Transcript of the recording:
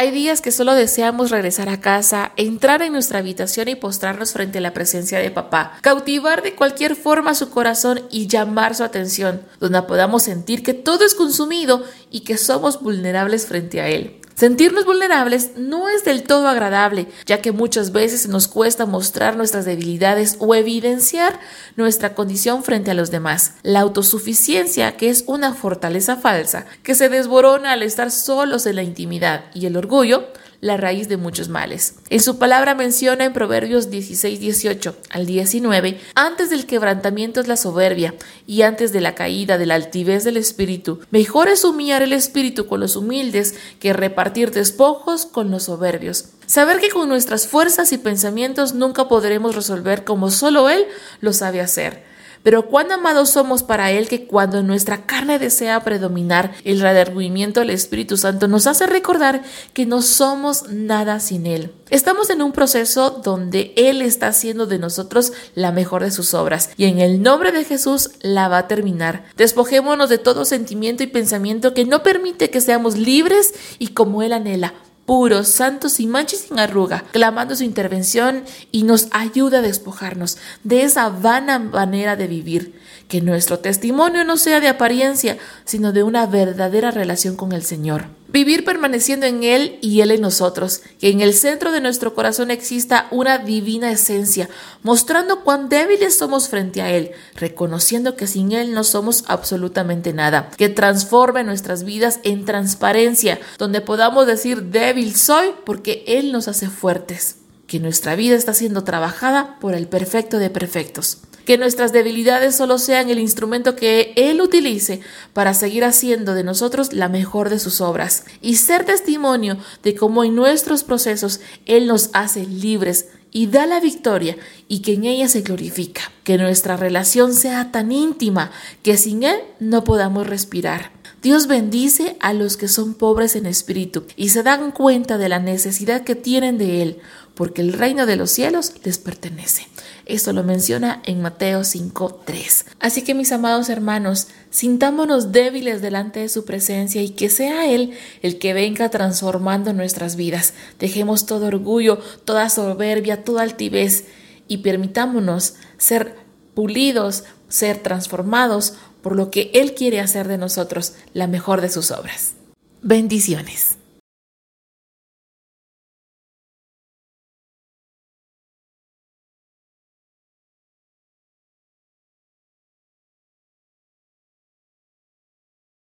Hay días que solo deseamos regresar a casa, entrar en nuestra habitación y postrarnos frente a la presencia de papá, cautivar de cualquier forma su corazón y llamar su atención, donde podamos sentir que todo es consumido y que somos vulnerables frente a él. Sentirnos vulnerables no es del todo agradable, ya que muchas veces nos cuesta mostrar nuestras debilidades o evidenciar nuestra condición frente a los demás. La autosuficiencia, que es una fortaleza falsa, que se desborona al estar solos en la intimidad, y el orgullo, la raíz de muchos males. En su palabra menciona en Proverbios 16, 18 al 19, antes del quebrantamiento es la soberbia y antes de la caída de la altivez del espíritu. Mejor es humillar el espíritu con los humildes que repartir despojos con los soberbios. Saber que con nuestras fuerzas y pensamientos nunca podremos resolver como solo Él lo sabe hacer. Pero cuán amados somos para Él que cuando nuestra carne desea predominar, el redargüimiento del Espíritu Santo nos hace recordar que no somos nada sin Él. Estamos en un proceso donde Él está haciendo de nosotros la mejor de sus obras y en el nombre de Jesús la va a terminar. Despojémonos de todo sentimiento y pensamiento que no permite que seamos libres y como Él anhela puros, santos y manches sin arruga, clamando su intervención y nos ayuda a despojarnos de esa vana manera de vivir. Que nuestro testimonio no sea de apariencia, sino de una verdadera relación con el Señor. Vivir permaneciendo en Él y Él en nosotros, que en el centro de nuestro corazón exista una divina esencia, mostrando cuán débiles somos frente a Él, reconociendo que sin Él no somos absolutamente nada, que transforme nuestras vidas en transparencia, donde podamos decir débil soy porque Él nos hace fuertes, que nuestra vida está siendo trabajada por el perfecto de perfectos que nuestras debilidades solo sean el instrumento que Él utilice para seguir haciendo de nosotros la mejor de sus obras y ser testimonio de cómo en nuestros procesos Él nos hace libres y da la victoria y que en ella se glorifica. Que nuestra relación sea tan íntima que sin Él no podamos respirar. Dios bendice a los que son pobres en espíritu y se dan cuenta de la necesidad que tienen de Él, porque el reino de los cielos les pertenece. Esto lo menciona en Mateo 5.3. Así que mis amados hermanos, sintámonos débiles delante de su presencia y que sea Él el que venga transformando nuestras vidas. Dejemos todo orgullo, toda soberbia, toda altivez y permitámonos ser pulidos, ser transformados por lo que Él quiere hacer de nosotros la mejor de sus obras. Bendiciones.